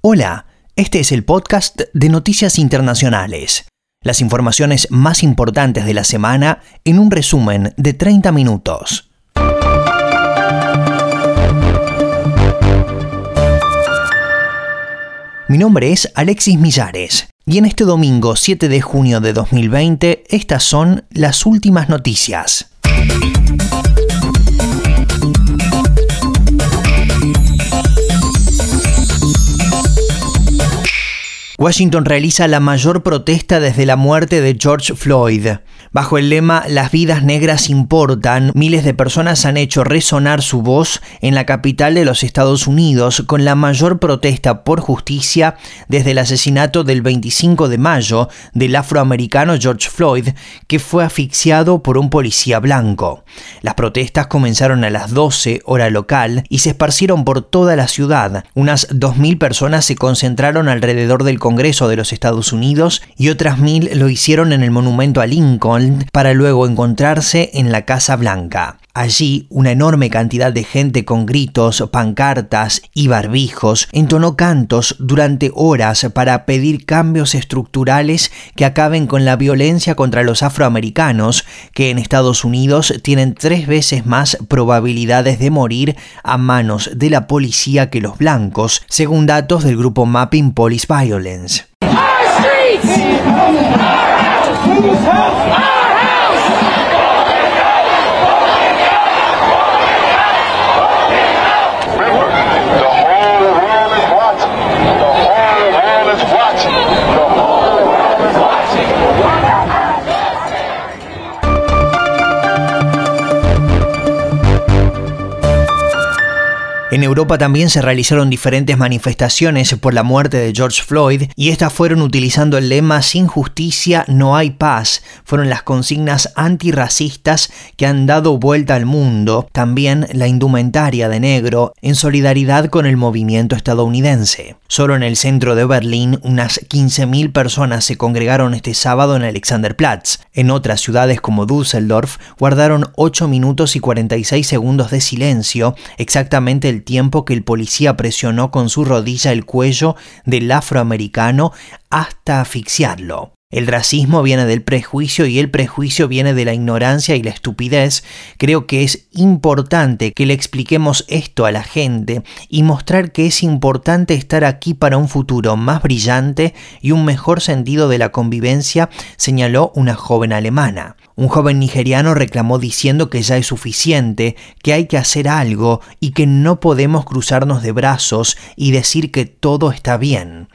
Hola, este es el podcast de Noticias Internacionales. Las informaciones más importantes de la semana en un resumen de 30 minutos. Mi nombre es Alexis Millares y en este domingo 7 de junio de 2020 estas son las últimas noticias. Washington realiza la mayor protesta desde la muerte de George Floyd. Bajo el lema Las vidas negras importan, miles de personas han hecho resonar su voz en la capital de los Estados Unidos con la mayor protesta por justicia desde el asesinato del 25 de mayo del afroamericano George Floyd, que fue asfixiado por un policía blanco. Las protestas comenzaron a las 12 hora local y se esparcieron por toda la ciudad. Unas 2.000 personas se concentraron alrededor del Congreso de los Estados Unidos y otras mil lo hicieron en el monumento a Lincoln para luego encontrarse en la Casa Blanca. Allí, una enorme cantidad de gente con gritos, pancartas y barbijos entonó cantos durante horas para pedir cambios estructurales que acaben con la violencia contra los afroamericanos, que en Estados Unidos tienen tres veces más probabilidades de morir a manos de la policía que los blancos, según datos del grupo Mapping Police Violence. En Europa también se realizaron diferentes manifestaciones por la muerte de George Floyd y estas fueron utilizando el lema Sin justicia no hay paz. Fueron las consignas antirracistas que han dado vuelta al mundo, también la indumentaria de negro, en solidaridad con el movimiento estadounidense. Solo en el centro de Berlín unas 15.000 personas se congregaron este sábado en Alexanderplatz. En otras ciudades como Düsseldorf guardaron 8 minutos y 46 segundos de silencio, exactamente el tiempo que el policía presionó con su rodilla el cuello del afroamericano hasta asfixiarlo. El racismo viene del prejuicio y el prejuicio viene de la ignorancia y la estupidez. Creo que es importante que le expliquemos esto a la gente y mostrar que es importante estar aquí para un futuro más brillante y un mejor sentido de la convivencia, señaló una joven alemana. Un joven nigeriano reclamó diciendo que ya es suficiente, que hay que hacer algo y que no podemos cruzarnos de brazos y decir que todo está bien.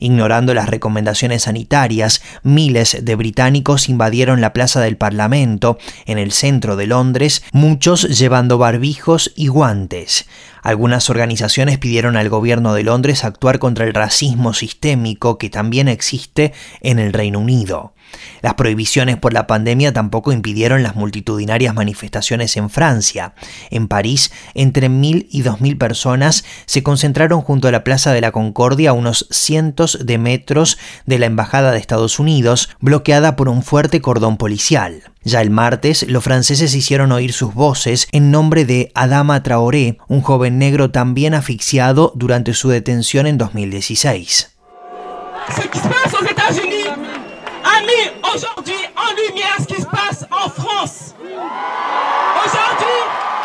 Ignorando las recomendaciones sanitarias, miles de británicos invadieron la plaza del Parlamento, en el centro de Londres, muchos llevando barbijos y guantes. Algunas organizaciones pidieron al gobierno de Londres actuar contra el racismo sistémico que también existe en el Reino Unido. Las prohibiciones por la pandemia tampoco impidieron las multitudinarias manifestaciones en Francia. En París, entre mil y dos mil personas se concentraron junto a la Plaza de la Concordia a unos cientos de metros de la Embajada de Estados Unidos, bloqueada por un fuerte cordón policial. Ya el martes, los franceses hicieron oír sus voces en nombre de Adama Traoré, un joven negro también asfixiado durante su detención en 2016. Mis aujourd'hui en lumière ce qui se passe en France. Aujourd'hui,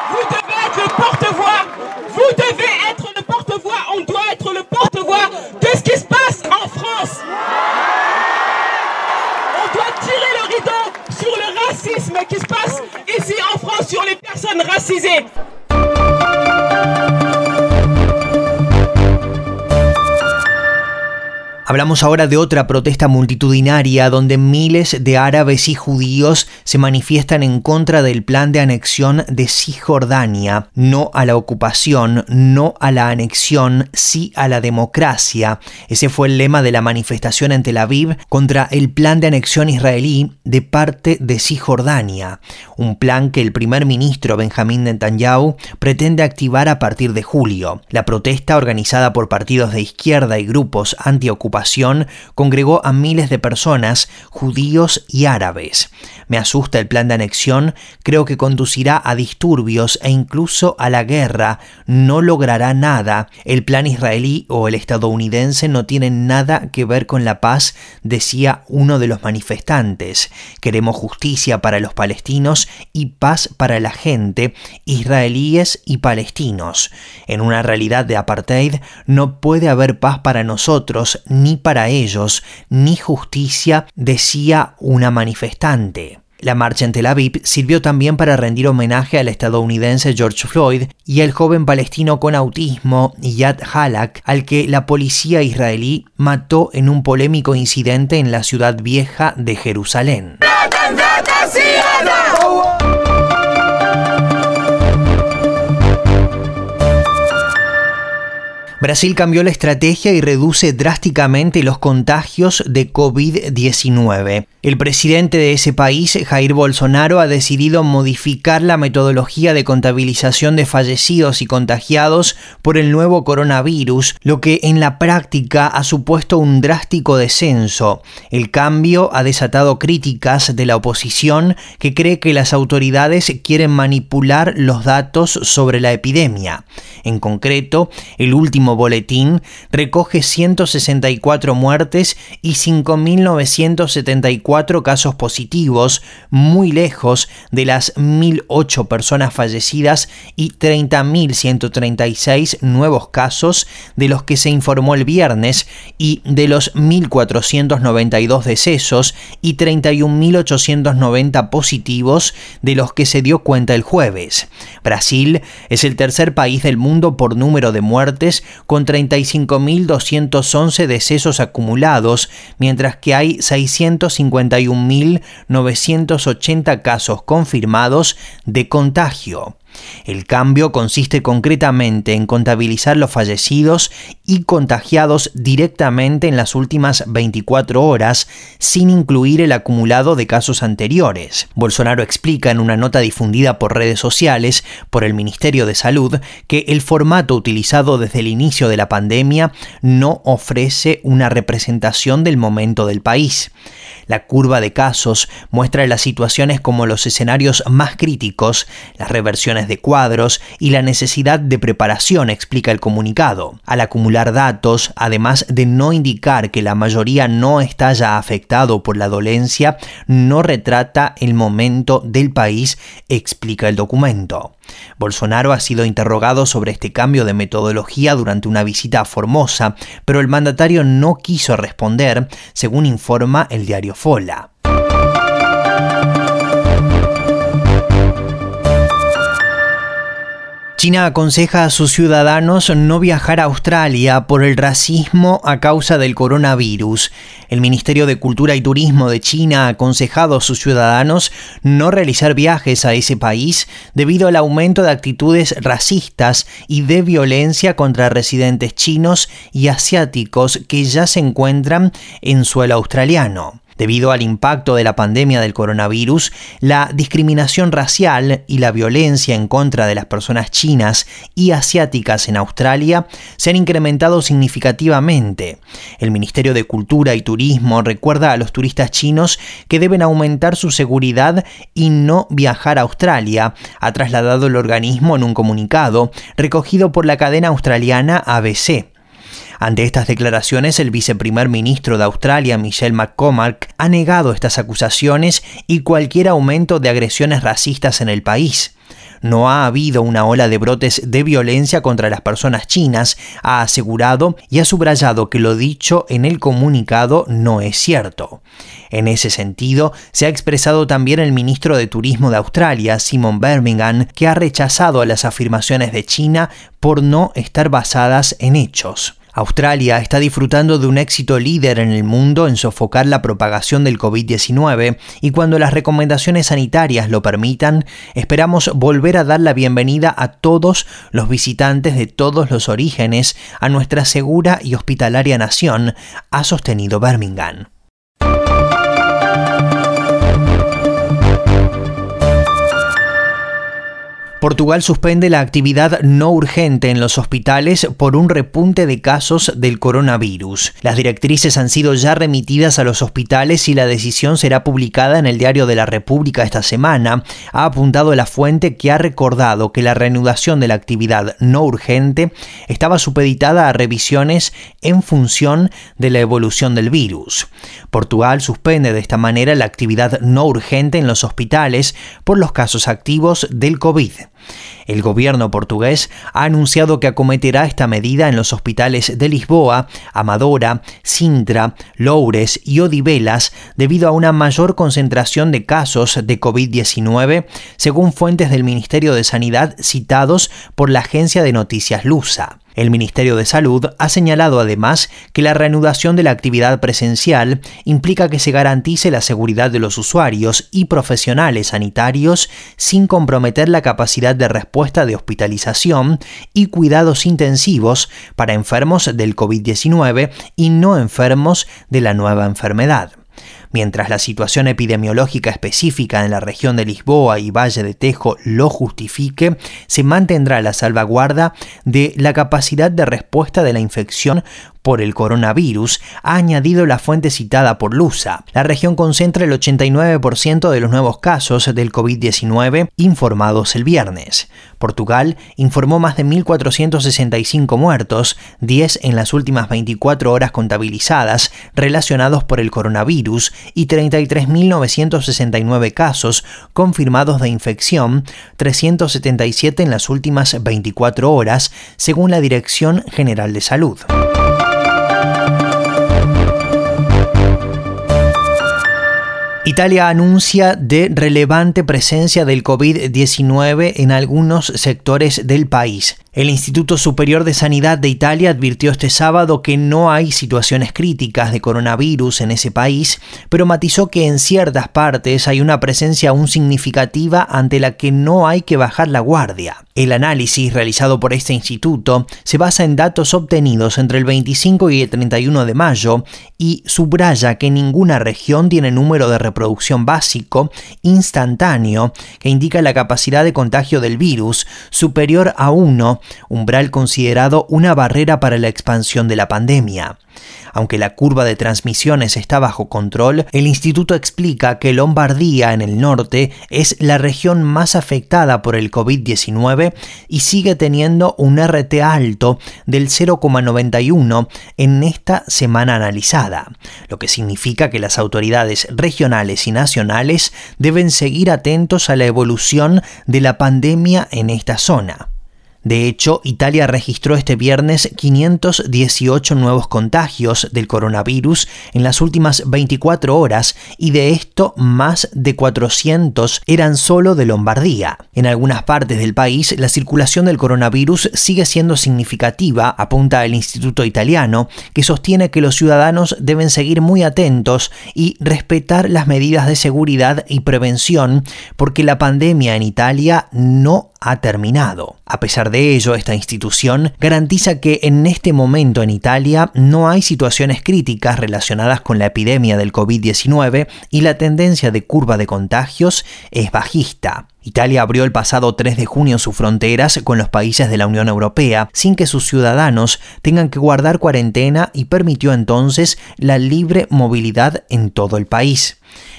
vous devez être le porte-voix. Vous devez être le porte-voix. On doit être le porte-voix de ce qui se passe en France. On doit tirer le rideau sur le racisme qui se passe ici en France, sur les personnes racisées. Hablamos ahora de otra protesta multitudinaria donde miles de árabes y judíos se manifiestan en contra del plan de anexión de Cisjordania. No a la ocupación, no a la anexión, sí a la democracia. Ese fue el lema de la manifestación en Tel Aviv contra el plan de anexión israelí de parte de Cisjordania. Un plan que el primer ministro Benjamín Netanyahu pretende activar a partir de julio. La protesta organizada por partidos de izquierda y grupos anti-ocupación congregó a miles de personas, judíos y árabes. Me asusta el plan de anexión, creo que conducirá a disturbios e incluso a la guerra. No logrará nada. El plan israelí o el estadounidense no tienen nada que ver con la paz, decía uno de los manifestantes. Queremos justicia para los palestinos y paz para la gente, israelíes y palestinos. En una realidad de apartheid no puede haber paz para nosotros, ni para ellos, ni justicia, decía una manifestante. La marcha en Tel Aviv sirvió también para rendir homenaje al estadounidense George Floyd y al joven palestino con autismo Yad Halak, al que la policía israelí mató en un polémico incidente en la ciudad vieja de Jerusalén. Brasil cambió la estrategia y reduce drásticamente los contagios de COVID-19. El presidente de ese país, Jair Bolsonaro, ha decidido modificar la metodología de contabilización de fallecidos y contagiados por el nuevo coronavirus, lo que en la práctica ha supuesto un drástico descenso. El cambio ha desatado críticas de la oposición que cree que las autoridades quieren manipular los datos sobre la epidemia. En concreto, el último boletín recoge 164 muertes y 5.974 casos positivos, muy lejos de las 1.008 personas fallecidas y 30.136 nuevos casos de los que se informó el viernes y de los 1.492 decesos y 31.890 positivos de los que se dio cuenta el jueves. Brasil es el tercer país del mundo por número de muertes con 35.211 decesos acumulados, mientras que hay 651.980 casos confirmados de contagio. El cambio consiste concretamente en contabilizar los fallecidos y contagiados directamente en las últimas 24 horas, sin incluir el acumulado de casos anteriores. Bolsonaro explica en una nota difundida por redes sociales por el Ministerio de Salud que el formato utilizado desde el inicio de la pandemia no ofrece una representación del momento del país. La curva de casos muestra las situaciones como los escenarios más críticos, las reversiones de cuadros y la necesidad de preparación, explica el comunicado. Al acumular datos, además de no indicar que la mayoría no está ya afectado por la dolencia, no retrata el momento del país, explica el documento. Bolsonaro ha sido interrogado sobre este cambio de metodología durante una visita a Formosa, pero el mandatario no quiso responder, según informa el diario Fola. China aconseja a sus ciudadanos no viajar a Australia por el racismo a causa del coronavirus. El Ministerio de Cultura y Turismo de China ha aconsejado a sus ciudadanos no realizar viajes a ese país debido al aumento de actitudes racistas y de violencia contra residentes chinos y asiáticos que ya se encuentran en suelo australiano. Debido al impacto de la pandemia del coronavirus, la discriminación racial y la violencia en contra de las personas chinas y asiáticas en Australia se han incrementado significativamente. El Ministerio de Cultura y Turismo recuerda a los turistas chinos que deben aumentar su seguridad y no viajar a Australia, ha trasladado el organismo en un comunicado recogido por la cadena australiana ABC. Ante estas declaraciones, el viceprimer ministro de Australia, Michelle McCormack, ha negado estas acusaciones y cualquier aumento de agresiones racistas en el país. No ha habido una ola de brotes de violencia contra las personas chinas, ha asegurado y ha subrayado que lo dicho en el comunicado no es cierto. En ese sentido, se ha expresado también el ministro de Turismo de Australia, Simon Birmingham, que ha rechazado las afirmaciones de China por no estar basadas en hechos. Australia está disfrutando de un éxito líder en el mundo en sofocar la propagación del COVID-19 y cuando las recomendaciones sanitarias lo permitan, esperamos volver a dar la bienvenida a todos los visitantes de todos los orígenes a nuestra segura y hospitalaria nación, ha sostenido Birmingham. Portugal suspende la actividad no urgente en los hospitales por un repunte de casos del coronavirus. Las directrices han sido ya remitidas a los hospitales y la decisión será publicada en el Diario de la República esta semana, ha apuntado la fuente que ha recordado que la reanudación de la actividad no urgente estaba supeditada a revisiones en función de la evolución del virus. Portugal suspende de esta manera la actividad no urgente en los hospitales por los casos activos del COVID. El gobierno portugués ha anunciado que acometerá esta medida en los hospitales de Lisboa, Amadora, Sintra, Loures y Odivelas debido a una mayor concentración de casos de COVID-19, según fuentes del Ministerio de Sanidad citados por la agencia de noticias Lusa. El Ministerio de Salud ha señalado además que la reanudación de la actividad presencial implica que se garantice la seguridad de los usuarios y profesionales sanitarios sin comprometer la capacidad de respuesta de hospitalización y cuidados intensivos para enfermos del COVID-19 y no enfermos de la nueva enfermedad. Mientras la situación epidemiológica específica en la región de Lisboa y Valle de Tejo lo justifique, se mantendrá la salvaguarda de la capacidad de respuesta de la infección por el coronavirus, ha añadido la fuente citada por Lusa. La región concentra el 89% de los nuevos casos del COVID-19 informados el viernes. Portugal informó más de 1.465 muertos, 10 en las últimas 24 horas contabilizadas relacionados por el coronavirus y 33.969 casos confirmados de infección, 377 en las últimas 24 horas, según la Dirección General de Salud. Italia anuncia de relevante presencia del COVID-19 en algunos sectores del país. El Instituto Superior de Sanidad de Italia advirtió este sábado que no hay situaciones críticas de coronavirus en ese país, pero matizó que en ciertas partes hay una presencia aún significativa ante la que no hay que bajar la guardia. El análisis realizado por este instituto se basa en datos obtenidos entre el 25 y el 31 de mayo y subraya que ninguna región tiene número de reproducción básico instantáneo que indica la capacidad de contagio del virus superior a 1 umbral considerado una barrera para la expansión de la pandemia. Aunque la curva de transmisiones está bajo control, el instituto explica que Lombardía en el norte es la región más afectada por el COVID-19 y sigue teniendo un RT alto del 0,91 en esta semana analizada, lo que significa que las autoridades regionales y nacionales deben seguir atentos a la evolución de la pandemia en esta zona. De hecho, Italia registró este viernes 518 nuevos contagios del coronavirus en las últimas 24 horas y de esto más de 400 eran solo de Lombardía. En algunas partes del país la circulación del coronavirus sigue siendo significativa, apunta el Instituto Italiano, que sostiene que los ciudadanos deben seguir muy atentos y respetar las medidas de seguridad y prevención porque la pandemia en Italia no ha terminado. A pesar de ello, esta institución garantiza que en este momento en Italia no hay situaciones críticas relacionadas con la epidemia del COVID-19 y la tendencia de curva de contagios es bajista. Italia abrió el pasado 3 de junio sus fronteras con los países de la Unión Europea sin que sus ciudadanos tengan que guardar cuarentena y permitió entonces la libre movilidad en todo el país.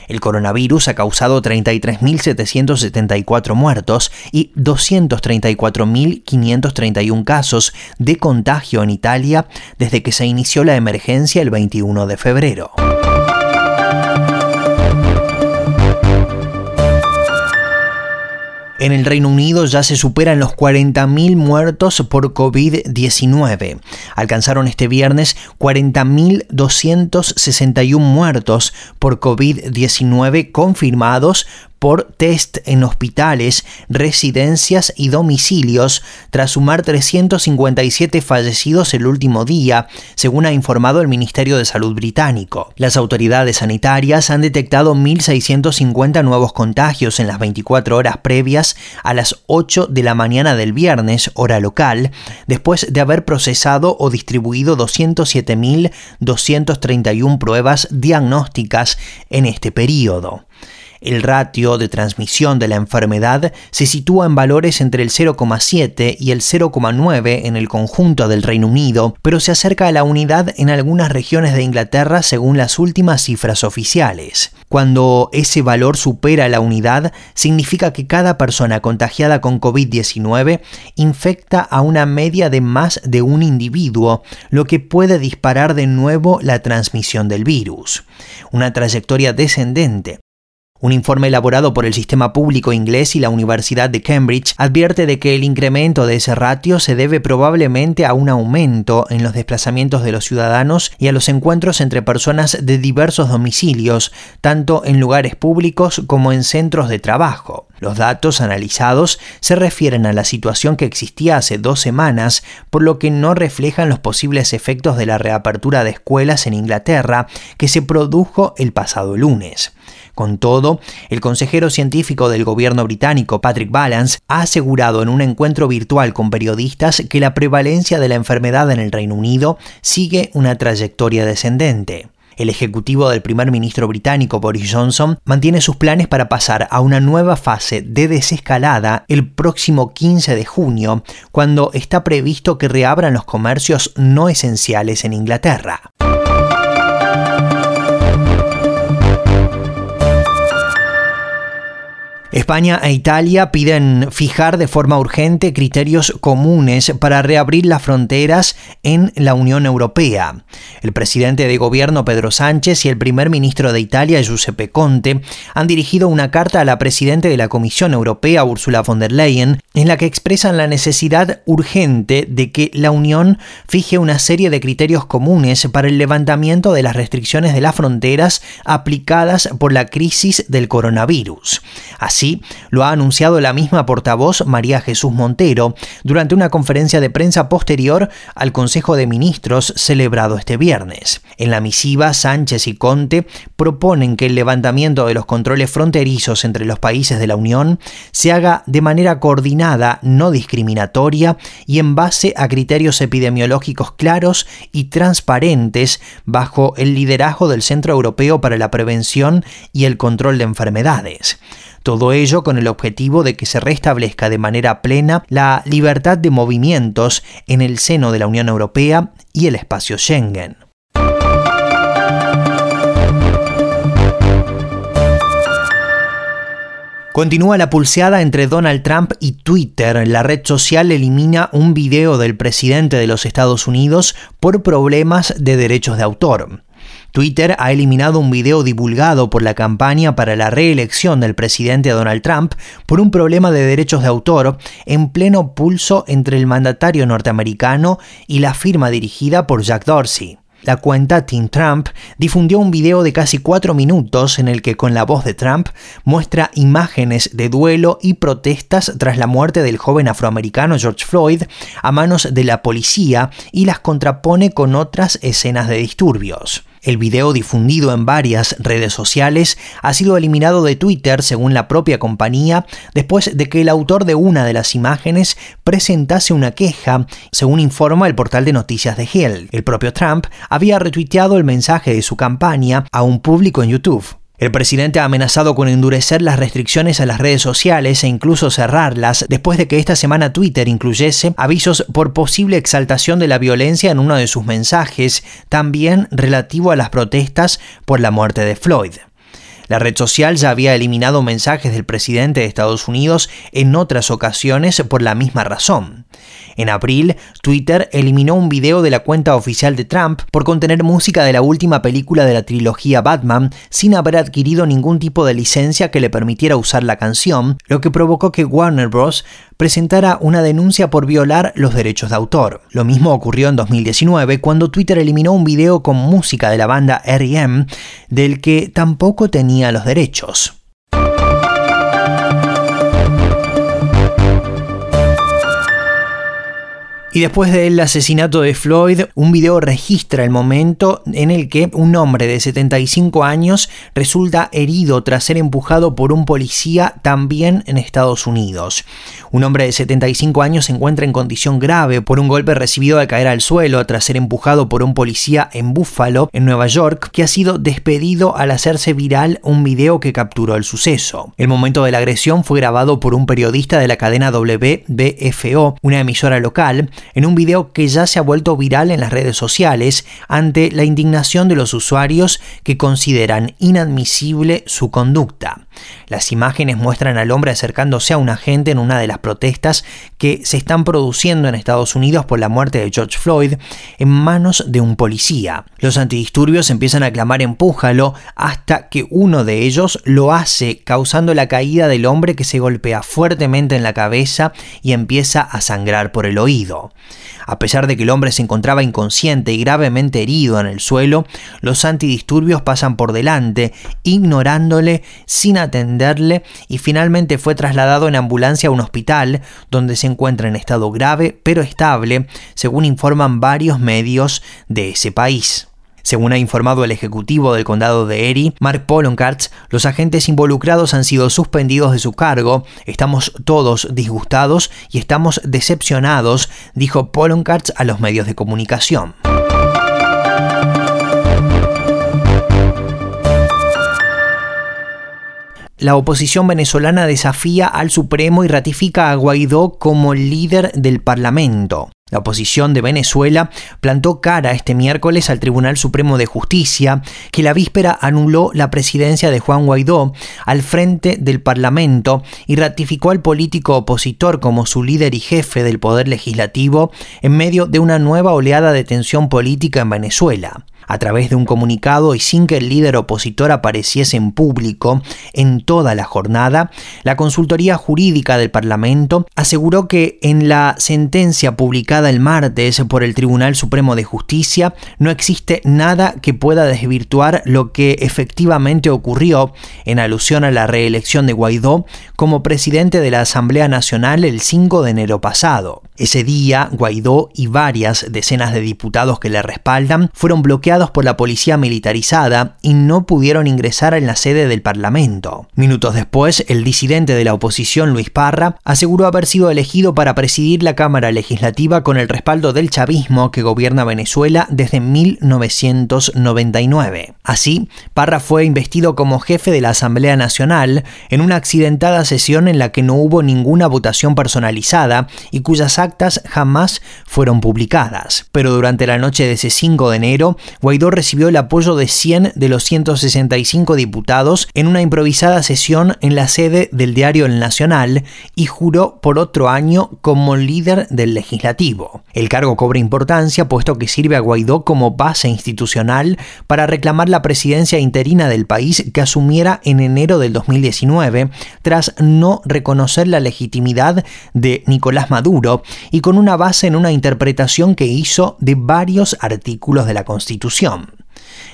El coronavirus ha causado 33.774 muertos y 234.531 casos de contagio en Italia desde que se inició la emergencia el 21 de febrero. En el Reino Unido ya se superan los 40.000 muertos por COVID-19. Alcanzaron este viernes 40.261 muertos por COVID-19 confirmados por test en hospitales, residencias y domicilios, tras sumar 357 fallecidos el último día, según ha informado el Ministerio de Salud británico. Las autoridades sanitarias han detectado 1.650 nuevos contagios en las 24 horas previas a las 8 de la mañana del viernes, hora local, después de haber procesado o distribuido 207.231 pruebas diagnósticas en este periodo. El ratio de transmisión de la enfermedad se sitúa en valores entre el 0,7 y el 0,9 en el conjunto del Reino Unido, pero se acerca a la unidad en algunas regiones de Inglaterra según las últimas cifras oficiales. Cuando ese valor supera la unidad, significa que cada persona contagiada con COVID-19 infecta a una media de más de un individuo, lo que puede disparar de nuevo la transmisión del virus. Una trayectoria descendente un informe elaborado por el sistema público inglés y la Universidad de Cambridge advierte de que el incremento de ese ratio se debe probablemente a un aumento en los desplazamientos de los ciudadanos y a los encuentros entre personas de diversos domicilios, tanto en lugares públicos como en centros de trabajo. Los datos analizados se refieren a la situación que existía hace dos semanas, por lo que no reflejan los posibles efectos de la reapertura de escuelas en Inglaterra que se produjo el pasado lunes. Con todo, el consejero científico del gobierno británico, Patrick Balance, ha asegurado en un encuentro virtual con periodistas que la prevalencia de la enfermedad en el Reino Unido sigue una trayectoria descendente. El ejecutivo del primer ministro británico Boris Johnson mantiene sus planes para pasar a una nueva fase de desescalada el próximo 15 de junio, cuando está previsto que reabran los comercios no esenciales en Inglaterra. España e Italia piden fijar de forma urgente criterios comunes para reabrir las fronteras en la Unión Europea. El presidente de gobierno Pedro Sánchez y el primer ministro de Italia Giuseppe Conte han dirigido una carta a la presidenta de la Comisión Europea Ursula von der Leyen en la que expresan la necesidad urgente de que la Unión fije una serie de criterios comunes para el levantamiento de las restricciones de las fronteras aplicadas por la crisis del coronavirus. Lo ha anunciado la misma portavoz María Jesús Montero durante una conferencia de prensa posterior al Consejo de Ministros celebrado este viernes. En la misiva, Sánchez y Conte proponen que el levantamiento de los controles fronterizos entre los países de la Unión se haga de manera coordinada, no discriminatoria y en base a criterios epidemiológicos claros y transparentes bajo el liderazgo del Centro Europeo para la Prevención y el Control de Enfermedades. Todo ello con el objetivo de que se restablezca de manera plena la libertad de movimientos en el seno de la Unión Europea y el espacio Schengen. Continúa la pulseada entre Donald Trump y Twitter. La red social elimina un video del presidente de los Estados Unidos por problemas de derechos de autor. Twitter ha eliminado un video divulgado por la campaña para la reelección del presidente Donald Trump por un problema de derechos de autor en pleno pulso entre el mandatario norteamericano y la firma dirigida por Jack Dorsey. La cuenta Team Trump difundió un video de casi cuatro minutos en el que con la voz de Trump muestra imágenes de duelo y protestas tras la muerte del joven afroamericano George Floyd a manos de la policía y las contrapone con otras escenas de disturbios. El video difundido en varias redes sociales ha sido eliminado de Twitter según la propia compañía después de que el autor de una de las imágenes presentase una queja, según informa el portal de noticias de Hill. El propio Trump había retuiteado el mensaje de su campaña a un público en YouTube. El presidente ha amenazado con endurecer las restricciones a las redes sociales e incluso cerrarlas después de que esta semana Twitter incluyese avisos por posible exaltación de la violencia en uno de sus mensajes, también relativo a las protestas por la muerte de Floyd. La red social ya había eliminado mensajes del presidente de Estados Unidos en otras ocasiones por la misma razón. En abril, Twitter eliminó un video de la cuenta oficial de Trump por contener música de la última película de la trilogía Batman sin haber adquirido ningún tipo de licencia que le permitiera usar la canción, lo que provocó que Warner Bros presentara una denuncia por violar los derechos de autor. Lo mismo ocurrió en 2019 cuando Twitter eliminó un video con música de la banda R.E.M. del que tampoco tenía los derechos. Y después del asesinato de Floyd, un video registra el momento en el que un hombre de 75 años resulta herido tras ser empujado por un policía también en Estados Unidos. Un hombre de 75 años se encuentra en condición grave por un golpe recibido al caer al suelo tras ser empujado por un policía en Buffalo, en Nueva York, que ha sido despedido al hacerse viral un video que capturó el suceso. El momento de la agresión fue grabado por un periodista de la cadena WBFO, una emisora local, en un video que ya se ha vuelto viral en las redes sociales ante la indignación de los usuarios que consideran inadmisible su conducta. Las imágenes muestran al hombre acercándose a un agente en una de las protestas que se están produciendo en Estados Unidos por la muerte de George Floyd en manos de un policía. Los antidisturbios empiezan a clamar empújalo hasta que uno de ellos lo hace causando la caída del hombre que se golpea fuertemente en la cabeza y empieza a sangrar por el oído. A pesar de que el hombre se encontraba inconsciente y gravemente herido en el suelo, los antidisturbios pasan por delante, ignorándole sin atenderle y finalmente fue trasladado en ambulancia a un hospital donde se encuentra en estado grave pero estable, según informan varios medios de ese país. Según ha informado el ejecutivo del condado de Erie, Mark Poloncarz, los agentes involucrados han sido suspendidos de su cargo. Estamos todos disgustados y estamos decepcionados, dijo Poloncarz a los medios de comunicación. La oposición venezolana desafía al Supremo y ratifica a Guaidó como líder del Parlamento. La oposición de Venezuela plantó cara este miércoles al Tribunal Supremo de Justicia, que la víspera anuló la presidencia de Juan Guaidó al frente del Parlamento y ratificó al político opositor como su líder y jefe del Poder Legislativo en medio de una nueva oleada de tensión política en Venezuela a través de un comunicado y sin que el líder opositor apareciese en público en toda la jornada, la consultoría jurídica del Parlamento aseguró que en la sentencia publicada el martes por el Tribunal Supremo de Justicia no existe nada que pueda desvirtuar lo que efectivamente ocurrió en alusión a la reelección de Guaidó como presidente de la Asamblea Nacional el 5 de enero pasado. Ese día, Guaidó y varias decenas de diputados que le respaldan fueron bloqueados por la policía militarizada y no pudieron ingresar en la sede del Parlamento. Minutos después, el disidente de la oposición, Luis Parra, aseguró haber sido elegido para presidir la Cámara Legislativa con el respaldo del chavismo que gobierna Venezuela desde 1999. Así, Parra fue investido como jefe de la Asamblea Nacional en una accidentada sesión en la que no hubo ninguna votación personalizada y cuyas actas jamás fueron publicadas. Pero durante la noche de ese 5 de enero, Guaidó recibió el apoyo de 100 de los 165 diputados en una improvisada sesión en la sede del diario El Nacional y juró por otro año como líder del legislativo. El cargo cobra importancia puesto que sirve a Guaidó como base institucional para reclamar la presidencia interina del país que asumiera en enero del 2019 tras no reconocer la legitimidad de Nicolás Maduro y con una base en una interpretación que hizo de varios artículos de la Constitución.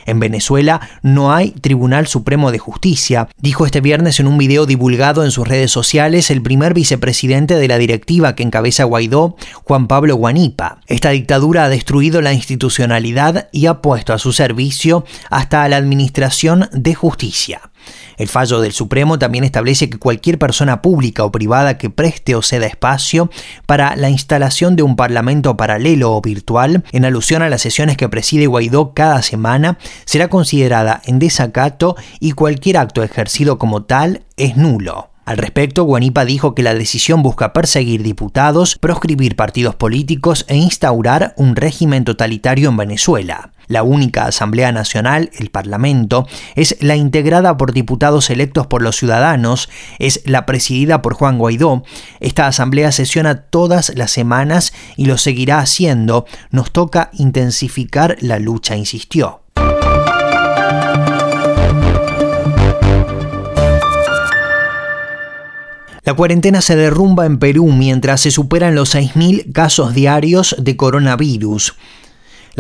En Venezuela no hay Tribunal Supremo de Justicia, dijo este viernes en un video divulgado en sus redes sociales el primer vicepresidente de la directiva que encabeza Guaidó, Juan Pablo Guanipa. Esta dictadura ha destruido la institucionalidad y ha puesto a su servicio hasta a la Administración de Justicia. El fallo del Supremo también establece que cualquier persona pública o privada que preste o ceda espacio para la instalación de un parlamento paralelo o virtual, en alusión a las sesiones que preside Guaidó cada semana, será considerada en desacato y cualquier acto ejercido como tal es nulo. Al respecto, Guanipa dijo que la decisión busca perseguir diputados, proscribir partidos políticos e instaurar un régimen totalitario en Venezuela. La única Asamblea Nacional, el Parlamento, es la integrada por diputados electos por los ciudadanos, es la presidida por Juan Guaidó. Esta Asamblea sesiona todas las semanas y lo seguirá haciendo. Nos toca intensificar la lucha, insistió. La cuarentena se derrumba en Perú mientras se superan los 6.000 casos diarios de coronavirus.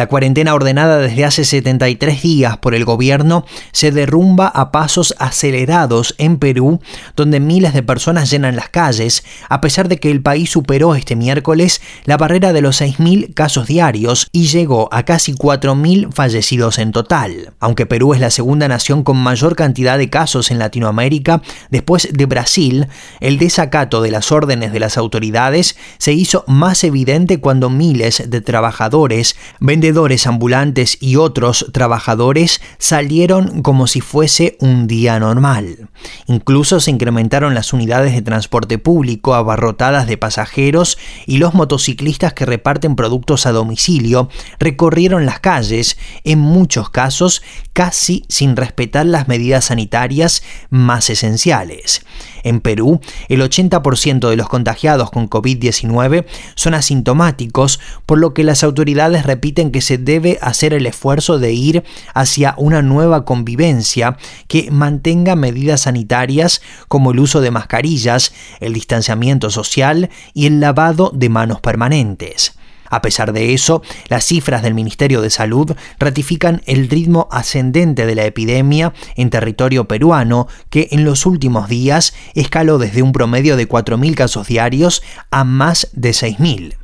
La cuarentena ordenada desde hace 73 días por el gobierno se derrumba a pasos acelerados en Perú, donde miles de personas llenan las calles, a pesar de que el país superó este miércoles la barrera de los 6.000 casos diarios y llegó a casi 4.000 fallecidos en total. Aunque Perú es la segunda nación con mayor cantidad de casos en Latinoamérica, después de Brasil, el desacato de las órdenes de las autoridades se hizo más evidente cuando miles de trabajadores, vendedores ambulantes y otros trabajadores salieron como si fuese un día normal. Incluso se incrementaron las unidades de transporte público abarrotadas de pasajeros y los motociclistas que reparten productos a domicilio recorrieron las calles, en muchos casos casi sin respetar las medidas sanitarias más esenciales. En Perú, el 80% de los contagiados con COVID-19 son asintomáticos, por lo que las autoridades repiten que se debe hacer el esfuerzo de ir hacia una nueva convivencia que mantenga medidas sanitarias como el uso de mascarillas, el distanciamiento social y el lavado de manos permanentes. A pesar de eso, las cifras del Ministerio de Salud ratifican el ritmo ascendente de la epidemia en territorio peruano, que en los últimos días escaló desde un promedio de 4.000 casos diarios a más de 6.000.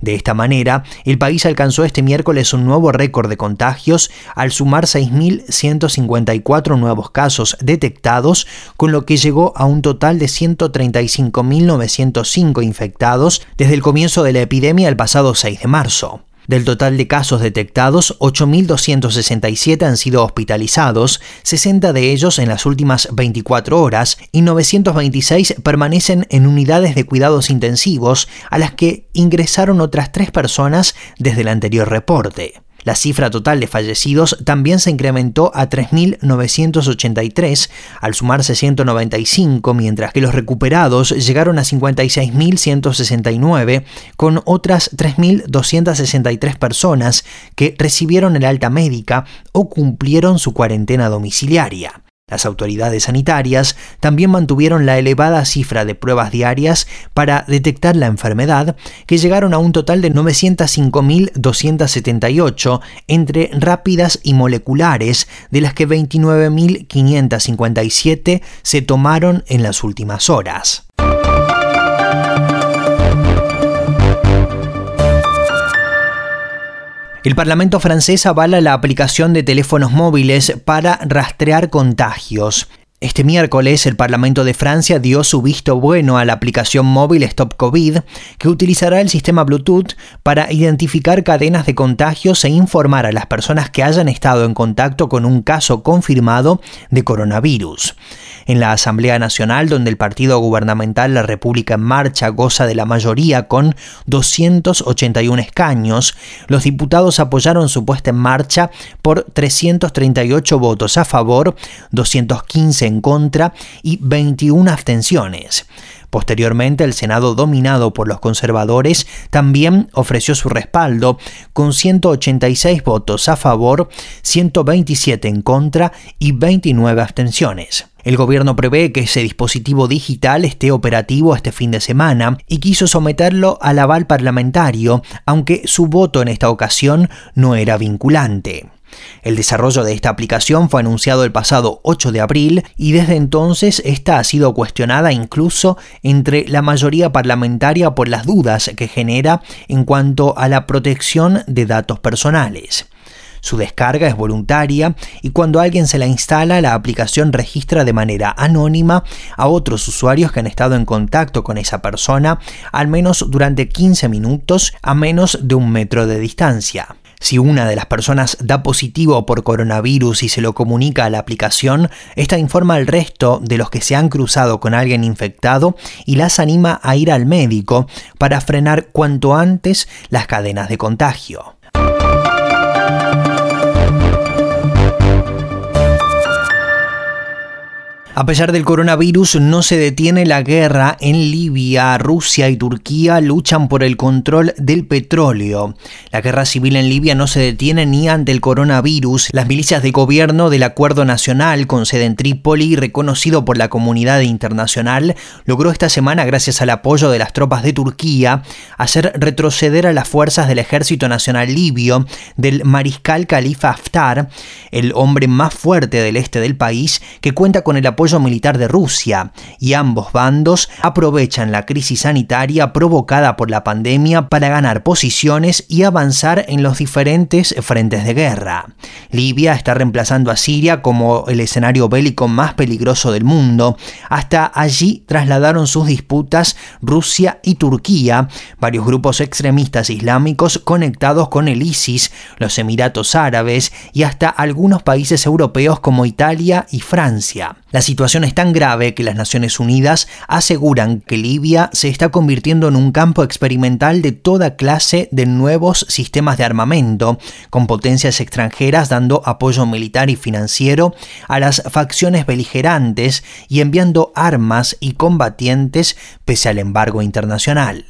De esta manera, el país alcanzó este miércoles un nuevo récord de contagios al sumar 6.154 nuevos casos detectados, con lo que llegó a un total de 135.905 infectados desde el comienzo de la epidemia el pasado 6 de marzo. Del total de casos detectados, 8.267 han sido hospitalizados, 60 de ellos en las últimas 24 horas y 926 permanecen en unidades de cuidados intensivos a las que ingresaron otras tres personas desde el anterior reporte. La cifra total de fallecidos también se incrementó a 3.983, al sumarse 195, mientras que los recuperados llegaron a 56.169, con otras 3.263 personas que recibieron el alta médica o cumplieron su cuarentena domiciliaria. Las autoridades sanitarias también mantuvieron la elevada cifra de pruebas diarias para detectar la enfermedad, que llegaron a un total de 905.278 entre rápidas y moleculares, de las que 29.557 se tomaron en las últimas horas. El Parlamento francés avala la aplicación de teléfonos móviles para rastrear contagios. Este miércoles el Parlamento de Francia dio su visto bueno a la aplicación móvil Stop COVID, que utilizará el sistema Bluetooth para identificar cadenas de contagios e informar a las personas que hayan estado en contacto con un caso confirmado de coronavirus. En la Asamblea Nacional, donde el partido gubernamental La República en Marcha goza de la mayoría con 281 escaños, los diputados apoyaron su puesta en marcha por 338 votos a favor, 215 en contra y 21 abstenciones. Posteriormente, el Senado, dominado por los conservadores, también ofreció su respaldo, con 186 votos a favor, 127 en contra y 29 abstenciones. El gobierno prevé que ese dispositivo digital esté operativo este fin de semana y quiso someterlo al aval parlamentario, aunque su voto en esta ocasión no era vinculante. El desarrollo de esta aplicación fue anunciado el pasado 8 de abril y desde entonces esta ha sido cuestionada incluso entre la mayoría parlamentaria por las dudas que genera en cuanto a la protección de datos personales. Su descarga es voluntaria y cuando alguien se la instala, la aplicación registra de manera anónima a otros usuarios que han estado en contacto con esa persona, al menos durante 15 minutos a menos de un metro de distancia. Si una de las personas da positivo por coronavirus y se lo comunica a la aplicación, esta informa al resto de los que se han cruzado con alguien infectado y las anima a ir al médico para frenar cuanto antes las cadenas de contagio. A pesar del coronavirus, no se detiene la guerra en Libia. Rusia y Turquía luchan por el control del petróleo. La guerra civil en Libia no se detiene ni ante el coronavirus. Las milicias de gobierno del Acuerdo Nacional con sede en Trípoli, reconocido por la comunidad internacional, logró esta semana, gracias al apoyo de las tropas de Turquía, hacer retroceder a las fuerzas del Ejército Nacional Libio del mariscal Khalifa Haftar, el hombre más fuerte del este del país, que cuenta con el apoyo militar de Rusia y ambos bandos aprovechan la crisis sanitaria provocada por la pandemia para ganar posiciones y avanzar en los diferentes frentes de guerra. Libia está reemplazando a Siria como el escenario bélico más peligroso del mundo. Hasta allí trasladaron sus disputas Rusia y Turquía, varios grupos extremistas islámicos conectados con el ISIS, los Emiratos Árabes y hasta algunos países europeos como Italia y Francia. La situación es tan grave que las Naciones Unidas aseguran que Libia se está convirtiendo en un campo experimental de toda clase de nuevos sistemas de armamento, con potencias extranjeras dando apoyo militar y financiero a las facciones beligerantes y enviando armas y combatientes pese al embargo internacional.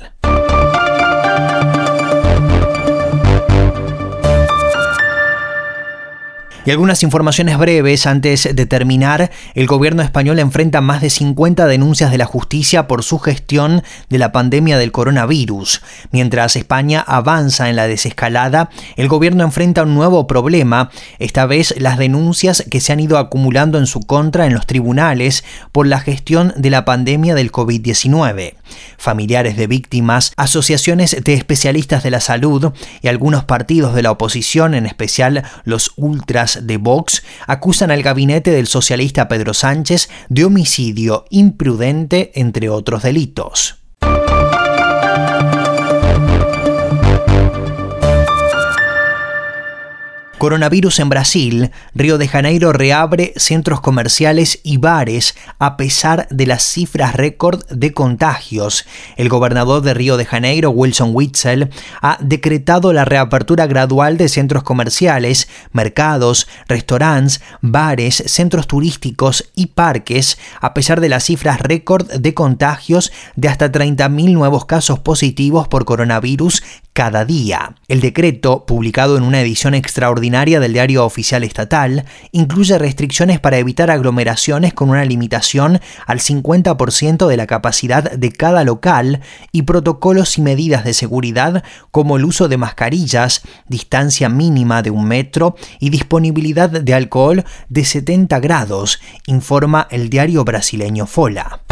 Y algunas informaciones breves antes de terminar. El gobierno español enfrenta más de 50 denuncias de la justicia por su gestión de la pandemia del coronavirus. Mientras España avanza en la desescalada, el gobierno enfrenta un nuevo problema, esta vez las denuncias que se han ido acumulando en su contra en los tribunales por la gestión de la pandemia del COVID-19. Familiares de víctimas, asociaciones de especialistas de la salud y algunos partidos de la oposición, en especial los ultras de Vox acusan al gabinete del socialista Pedro Sánchez de homicidio imprudente, entre otros delitos. Coronavirus en Brasil, Río de Janeiro reabre centros comerciales y bares a pesar de las cifras récord de contagios. El gobernador de Río de Janeiro, Wilson Witzel, ha decretado la reapertura gradual de centros comerciales, mercados, restaurantes, bares, centros turísticos y parques, a pesar de las cifras récord de contagios de hasta 30.000 nuevos casos positivos por coronavirus cada día. El decreto, publicado en una edición extraordinaria del diario oficial estatal, incluye restricciones para evitar aglomeraciones con una limitación al 50% de la capacidad de cada local y protocolos y medidas de seguridad como el uso de mascarillas, distancia mínima de un metro y disponibilidad de alcohol de 70 grados, informa el diario brasileño Fola.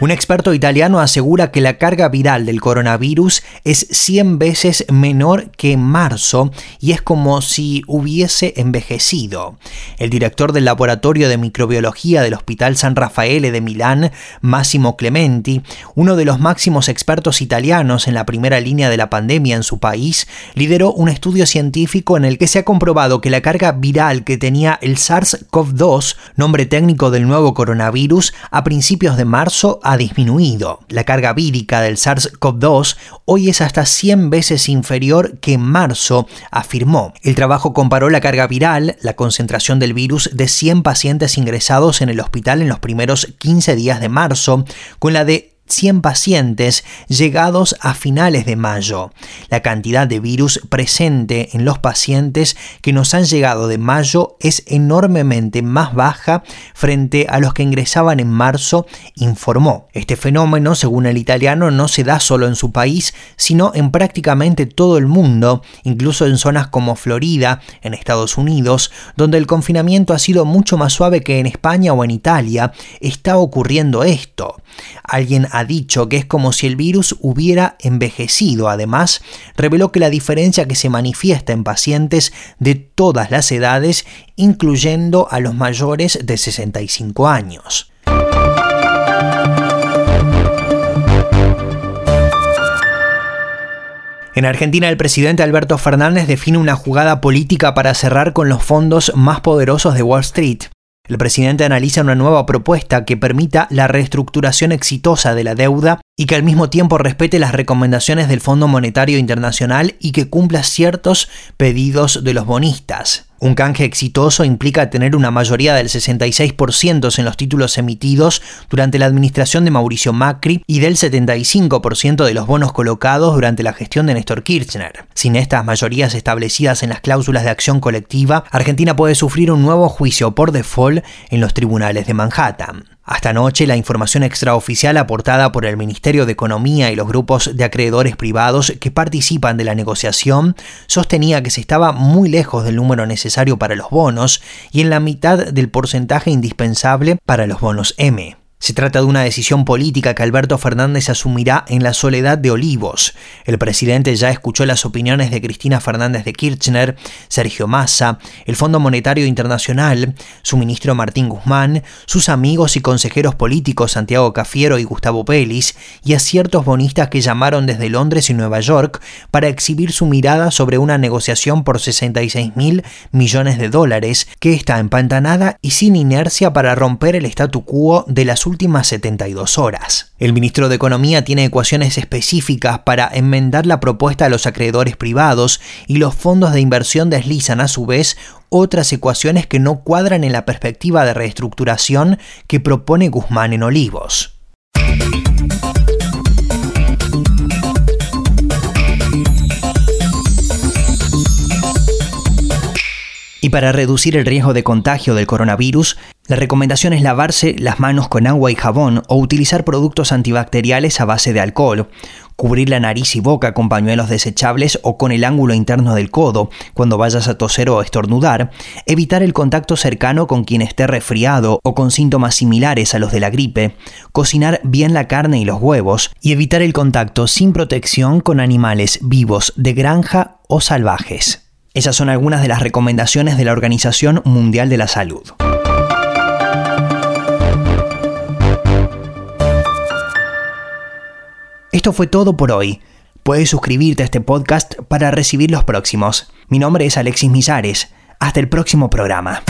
Un experto italiano asegura que la carga viral del coronavirus es 100 veces menor que en marzo y es como si hubiese envejecido. El director del Laboratorio de Microbiología del Hospital San Raffaele de Milán, Massimo Clementi, uno de los máximos expertos italianos en la primera línea de la pandemia en su país, lideró un estudio científico en el que se ha comprobado que la carga viral que tenía el SARS-CoV-2, nombre técnico del nuevo coronavirus, a principios de marzo ha disminuido. La carga vírica del SARS-CoV-2 hoy es hasta 100 veces inferior que en marzo, afirmó. El trabajo comparó la carga viral, la concentración del virus de 100 pacientes ingresados en el hospital en los primeros 15 días de marzo, con la de 100 pacientes llegados a finales de mayo. La cantidad de virus presente en los pacientes que nos han llegado de mayo es enormemente más baja frente a los que ingresaban en marzo, informó. Este fenómeno, según el italiano, no se da solo en su país, sino en prácticamente todo el mundo, incluso en zonas como Florida, en Estados Unidos, donde el confinamiento ha sido mucho más suave que en España o en Italia, está ocurriendo esto. Alguien ha dicho que es como si el virus hubiera envejecido. Además, reveló que la diferencia que se manifiesta en pacientes de todas las edades, incluyendo a los mayores de 65 años. En Argentina, el presidente Alberto Fernández define una jugada política para cerrar con los fondos más poderosos de Wall Street. El presidente analiza una nueva propuesta que permita la reestructuración exitosa de la deuda y que al mismo tiempo respete las recomendaciones del Fondo Monetario Internacional y que cumpla ciertos pedidos de los bonistas. Un canje exitoso implica tener una mayoría del 66% en los títulos emitidos durante la administración de Mauricio Macri y del 75% de los bonos colocados durante la gestión de Néstor Kirchner. Sin estas mayorías establecidas en las cláusulas de acción colectiva, Argentina puede sufrir un nuevo juicio por default en los tribunales de Manhattan. Hasta anoche, la información extraoficial aportada por el Ministerio de Economía y los grupos de acreedores privados que participan de la negociación sostenía que se estaba muy lejos del número necesario para los bonos y en la mitad del porcentaje indispensable para los bonos M. Se trata de una decisión política que Alberto Fernández asumirá en la soledad de Olivos. El presidente ya escuchó las opiniones de Cristina Fernández de Kirchner, Sergio Massa, el Fondo Monetario Internacional, su ministro Martín Guzmán, sus amigos y consejeros políticos Santiago Cafiero y Gustavo Pelis, y a ciertos bonistas que llamaron desde Londres y Nueva York para exhibir su mirada sobre una negociación por 66 mil millones de dólares que está empantanada y sin inercia para romper el statu quo de las últimas 72 horas. El ministro de Economía tiene ecuaciones específicas para enmendar la propuesta a los acreedores privados y los fondos de inversión deslizan a su vez otras ecuaciones que no cuadran en la perspectiva de reestructuración que propone Guzmán en Olivos. Y para reducir el riesgo de contagio del coronavirus, la recomendación es lavarse las manos con agua y jabón o utilizar productos antibacteriales a base de alcohol, cubrir la nariz y boca con pañuelos desechables o con el ángulo interno del codo cuando vayas a toser o estornudar, evitar el contacto cercano con quien esté resfriado o con síntomas similares a los de la gripe, cocinar bien la carne y los huevos y evitar el contacto sin protección con animales vivos de granja o salvajes. Esas son algunas de las recomendaciones de la Organización Mundial de la Salud. Esto fue todo por hoy. Puedes suscribirte a este podcast para recibir los próximos. Mi nombre es Alexis Misares. Hasta el próximo programa.